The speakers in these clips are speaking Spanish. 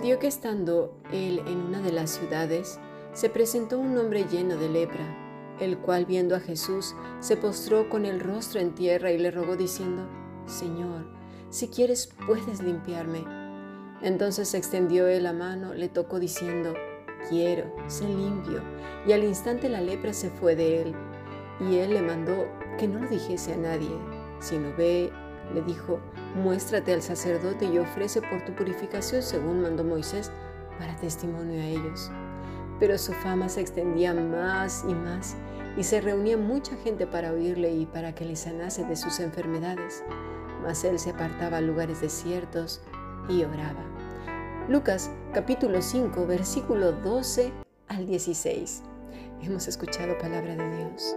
Sucedió que estando él en una de las ciudades, se presentó un hombre lleno de lepra, el cual viendo a Jesús se postró con el rostro en tierra y le rogó diciendo, Señor, si quieres puedes limpiarme. Entonces extendió él la mano, le tocó diciendo, quiero, sé limpio. Y al instante la lepra se fue de él. Y él le mandó que no lo dijese a nadie, sino ve, le dijo, muéstrate al sacerdote y ofrece por tu purificación según mandó Moisés, para testimonio a ellos. Pero su fama se extendía más y más, y se reunía mucha gente para oírle y para que le sanase de sus enfermedades. Mas él se apartaba a lugares desiertos y oraba. Lucas capítulo 5, versículo 12 al 16. Hemos escuchado palabra de Dios.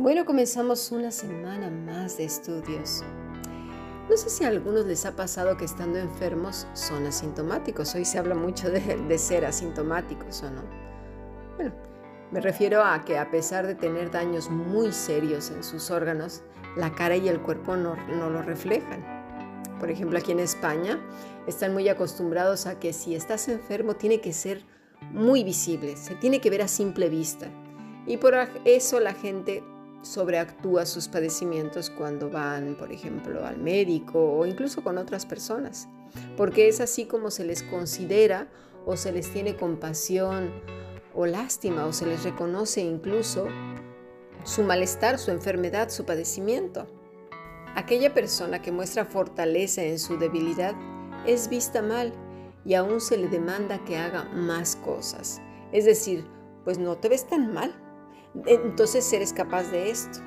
Bueno, comenzamos una semana más de estudios. No sé si a algunos les ha pasado que estando enfermos son asintomáticos. Hoy se habla mucho de, ser asintomáticos o no. Bueno, me refiero a que a pesar de tener daños muy serios en sus órganos, la cara y el cuerpo no, lo reflejan. Por ejemplo, aquí en España están muy acostumbrados a que si estás enfermo tiene que ser muy visible, se tiene que ver a simple vista. Y por eso la gente sobreactúa sus padecimientos cuando van, por ejemplo, al médico o incluso con otras personas, porque es así como se les considera o se les tiene compasión o lástima o se les reconoce incluso su malestar, su enfermedad, su padecimiento. Aquella persona que muestra fortaleza en su debilidad es vista mal y aún se le demanda que haga más cosas. Es decir, pues no te ves tan mal, entonces eres capaz de esto.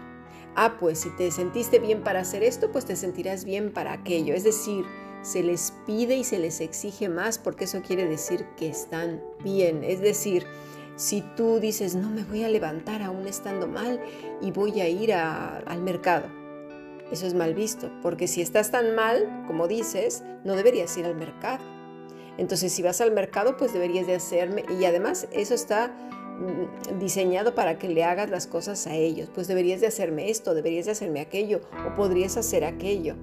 Ah, pues si te sentiste bien para hacer esto, pues te sentirás bien para aquello. Es decir, se les pide y se les exige más porque eso quiere decir que están bien. Es decir, si tú dices, no me voy a levantar aún estando mal y voy a ir al mercado, eso es mal visto, porque si estás tan mal, como dices, no deberías ir al mercado. Entonces, si vas al mercado, pues deberías de hacerme, y además eso está diseñado para que le hagas las cosas a ellos. Pues deberías de hacerme esto, deberías de hacerme aquello, o podrías hacer aquello.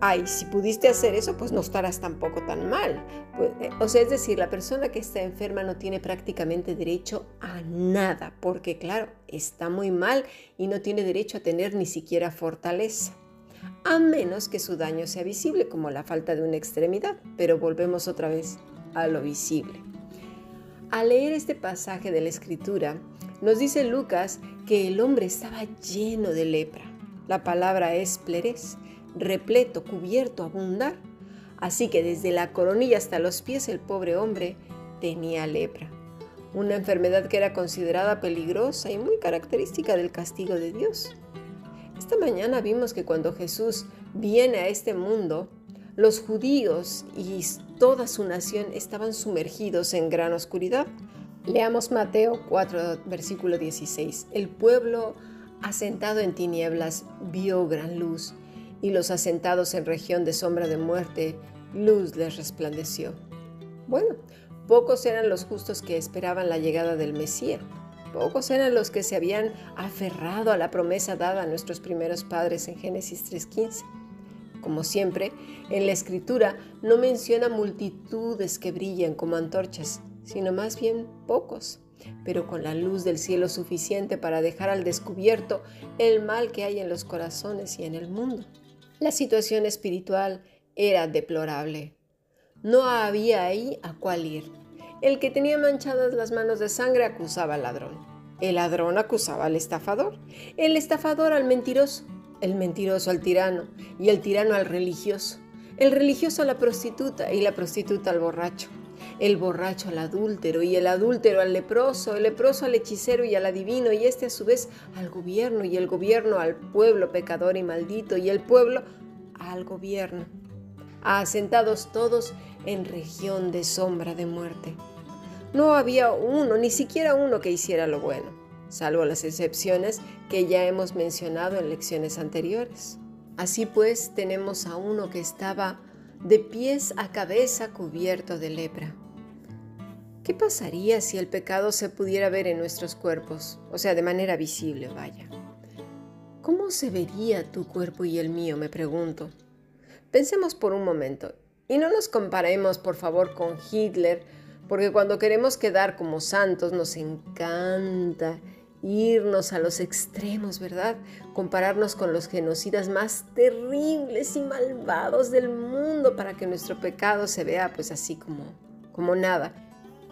Ay, si pudiste hacer eso, pues no estarás tampoco tan mal. Pues, eh, o sea, es decir, la persona que está enferma no tiene prácticamente derecho a nada, porque claro, está muy mal y no tiene derecho a tener ni siquiera fortaleza. A menos que su daño sea visible, como la falta de una extremidad. Pero volvemos otra vez a lo visible. Al leer este pasaje de la escritura, nos dice Lucas que el hombre estaba lleno de lepra. La palabra es pleres, repleto, cubierto, abundar. Así que desde la coronilla hasta los pies el pobre hombre tenía lepra. Una enfermedad que era considerada peligrosa y muy característica del castigo de Dios. Esta mañana vimos que cuando Jesús viene a este mundo, los judíos y toda su nación estaban sumergidos en gran oscuridad. Leamos Mateo 4, versículo 16. El pueblo asentado en tinieblas vio gran luz, y los asentados en región de sombra de muerte, luz les resplandeció. Bueno, pocos eran los justos que esperaban la llegada del Mesías. Pocos eran los que se habían aferrado a la promesa dada a nuestros primeros padres en Génesis 3.15. Como siempre, en la escritura no menciona multitudes que brillan como antorchas, sino más bien pocos, pero con la luz del cielo suficiente para dejar al descubierto el mal que hay en los corazones y en el mundo. La situación espiritual era deplorable. No había ahí a cuál ir. El que tenía manchadas las manos de sangre acusaba al ladrón. El ladrón acusaba al estafador. El estafador al mentiroso el mentiroso al tirano y el tirano al religioso. el religioso a la prostituta y la prostituta al borracho, el borracho al adúltero y el adúltero al leproso, el leproso al hechicero y al adivino y este a su vez al gobierno y el gobierno al pueblo pecador y maldito y el pueblo al gobierno, asentados todos en región de sombra de muerte. No había uno, ni siquiera uno que hiciera lo bueno, salvo las excepciones que ya hemos mencionado en lecciones anteriores. Así pues, tenemos a uno que estaba de pies a cabeza cubierto de lepra. ¿Qué pasaría si el pecado se pudiera ver en nuestros cuerpos? O sea, de manera visible, vaya. ¿Cómo se vería tu cuerpo y el mío? Me pregunto. Pensemos por un momento y no nos comparemos, por favor, con Hitler, porque cuando queremos quedar como santos nos encanta irnos a los extremos, ¿verdad? Compararnos con los genocidas más terribles y malvados del mundo para que nuestro pecado se vea pues así como, como nada.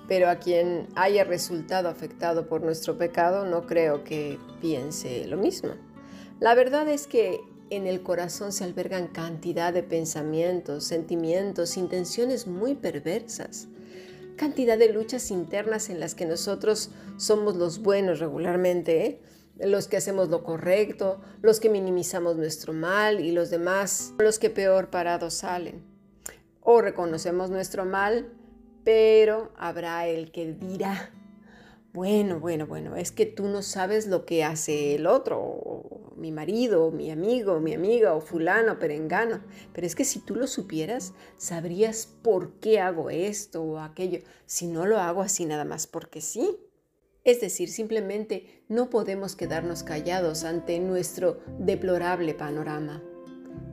Pero a quien haya resultado afectado por nuestro pecado no creo que piense lo mismo. La verdad es que en el corazón se albergan cantidad de pensamientos, sentimientos, intenciones muy perversas cantidad de luchas internas en las que nosotros somos los buenos regularmente, ¿eh? los que hacemos lo correcto, los que minimizamos nuestro mal y los demás, los que peor parados salen. O reconocemos nuestro mal, pero habrá el que dirá, bueno, bueno, bueno, es que tú no sabes lo que hace el otro, mi marido, mi amigo, mi amiga, o fulano, perengano. Pero es que si tú lo supieras, sabrías por qué hago esto o aquello, si no lo hago así nada más porque sí. Es decir, simplemente no podemos quedarnos callados ante nuestro deplorable panorama.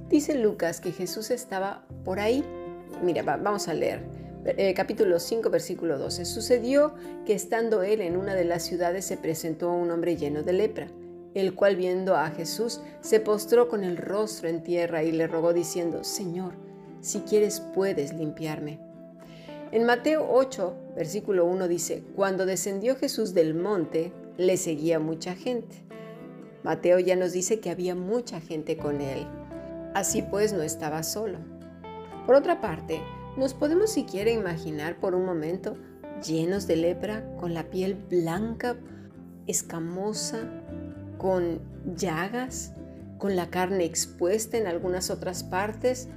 Dice Lucas que Jesús estaba por ahí. Mira, vamos a leer. Eh, capítulo 5, versículo 12. Sucedió que estando él en una de las ciudades se presentó un hombre lleno de lepra, el cual viendo a Jesús se postró con el rostro en tierra y le rogó diciendo, Señor, si quieres puedes limpiarme. En Mateo 8, versículo 1 dice, Cuando descendió Jesús del monte, le seguía mucha gente. Mateo ya nos dice que había mucha gente con él. Así pues no estaba solo. Por otra parte, ¿Nos podemos siquiera imaginar por un momento llenos de lepra, con la piel blanca, escamosa, con llagas, con la carne expuesta en algunas otras partes,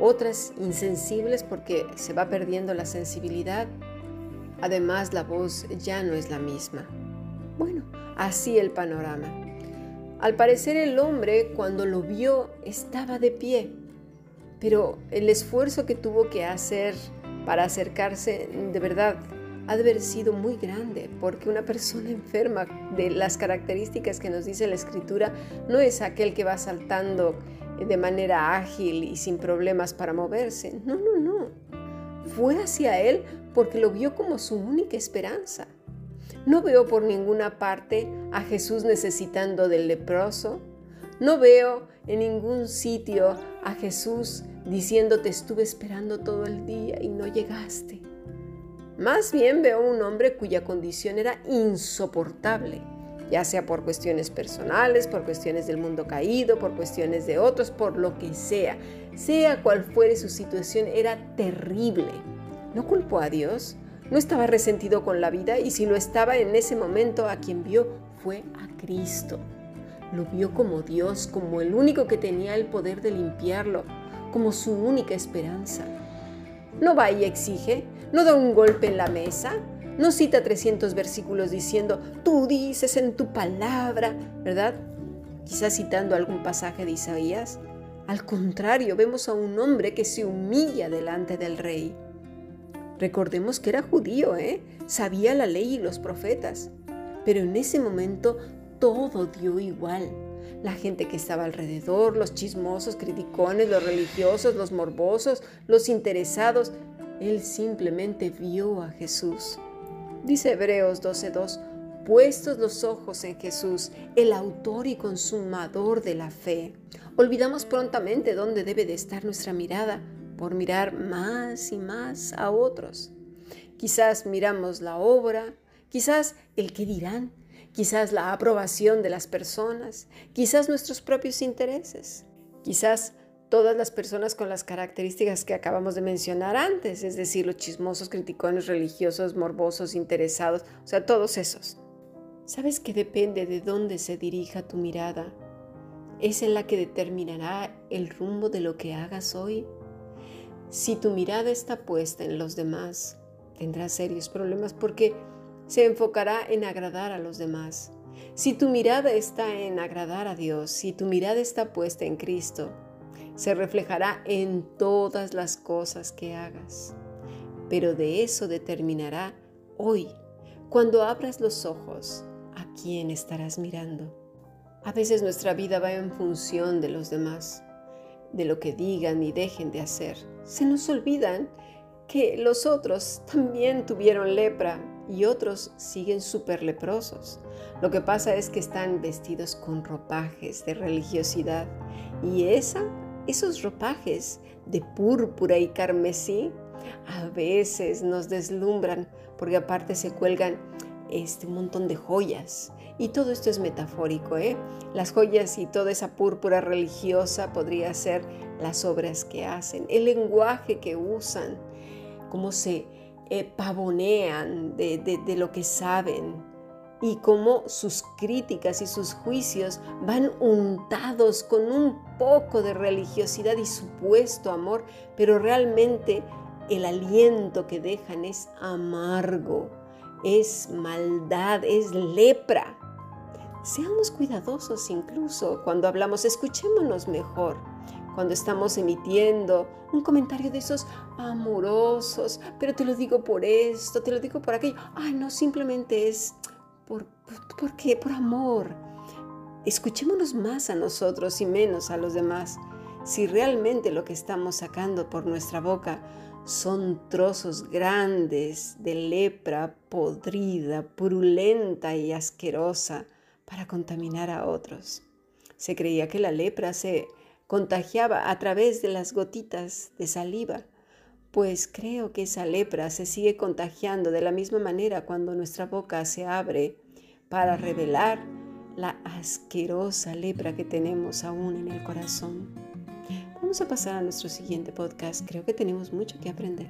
otras insensibles porque se va perdiendo la sensibilidad? Además, la voz ya no es la misma. Bueno, así el panorama. Al parecer el hombre cuando lo vio estaba de pie, pero el esfuerzo que tuvo que hacer para acercarse, de verdad, ha de haber sido muy grande, porque una persona enferma de las características que nos dice la escritura no es aquel que va saltando de manera ágil y sin problemas para moverse. No, no, no. Fue hacia él porque lo vio como su única esperanza. No veo por ninguna parte a Jesús necesitando del leproso. No veo en ningún sitio a Jesús diciéndote estuve esperando todo el día y no llegaste. Más bien veo un hombre cuya condición era insoportable, ya sea por cuestiones personales, por cuestiones del mundo caído, por cuestiones de otros, por lo que sea. Sea cual fuere su situación, era terrible. No culpó a Dios, no estaba resentido con la vida y si lo estaba en ese momento, a quien vio fue a Cristo. Lo vio como Dios, como el único que tenía el poder de limpiarlo, como su única esperanza. No va y exige, no da un golpe en la mesa, no cita 300 versículos diciendo, tú dices en tu palabra, ¿verdad? Quizás citando algún pasaje de Isaías. Al contrario, vemos a un hombre que se humilla delante del rey. Recordemos que era judío, ¿eh? Sabía la ley y los profetas. Pero en ese momento todo dio igual la gente que estaba alrededor, los chismosos, criticones, los religiosos, los morbosos, los interesados. Él simplemente vio a Jesús. Dice Hebreos 12:2, puestos los ojos en Jesús, el autor y consumador de la fe. Olvidamos prontamente dónde debe de estar nuestra mirada por mirar más y más a otros. Quizás miramos la obra, quizás el que dirán, quizás la aprobación de las personas, quizás nuestros propios intereses, quizás todas las personas con las características que acabamos de mencionar antes, es decir, los chismosos, criticones, religiosos, morbosos, interesados, o sea, todos esos. ¿Sabes que depende de dónde se dirija tu mirada? Es en la que determinará el rumbo de lo que hagas hoy. Si tu mirada está puesta en los demás, tendrás serios problemas porque se enfocará en agradar a los demás. Si tu mirada está en agradar a Dios, si tu mirada está puesta en Cristo, se reflejará en todas las cosas que hagas. Pero de eso determinará hoy, cuando abras los ojos, a quién estarás mirando. A veces nuestra vida va en función de los demás, de lo que digan y dejen de hacer. Se nos olvidan que los otros también tuvieron lepra y otros siguen súper leprosos. Lo que pasa es que están vestidos con ropajes de religiosidad y esa esos ropajes de púrpura y carmesí a veces nos deslumbran porque aparte se cuelgan este, un montón de joyas. Y todo esto es metafórico, ¿eh? Las joyas y toda esa púrpura religiosa podría ser las obras que hacen, el lenguaje que usan, cómo se eh, pavonean de lo que saben, y cómo sus críticas y sus juicios van untados con un poco de religiosidad y supuesto amor, pero realmente el aliento que dejan es amargo, es maldad, es lepra. Seamos cuidadosos incluso cuando hablamos, escuchémonos mejor. Cuando estamos emitiendo un comentario de esos amorosos, pero te lo digo por esto, te lo digo por aquello. Ay, no, simplemente es ¿Por, por, qué? Por amor. Escuchémonos más a nosotros y menos a los demás. Si realmente lo que estamos sacando por nuestra boca son trozos grandes de lepra podrida, purulenta y asquerosa para contaminar a otros. Se creía que la lepra se contagiaba a través de las gotitas de saliva, pues creo que esa lepra se sigue contagiando de la misma manera cuando nuestra boca se abre para revelar la asquerosa lepra que tenemos aún en el corazón. Vamos a pasar a nuestro siguiente podcast. Creo que tenemos mucho que aprender.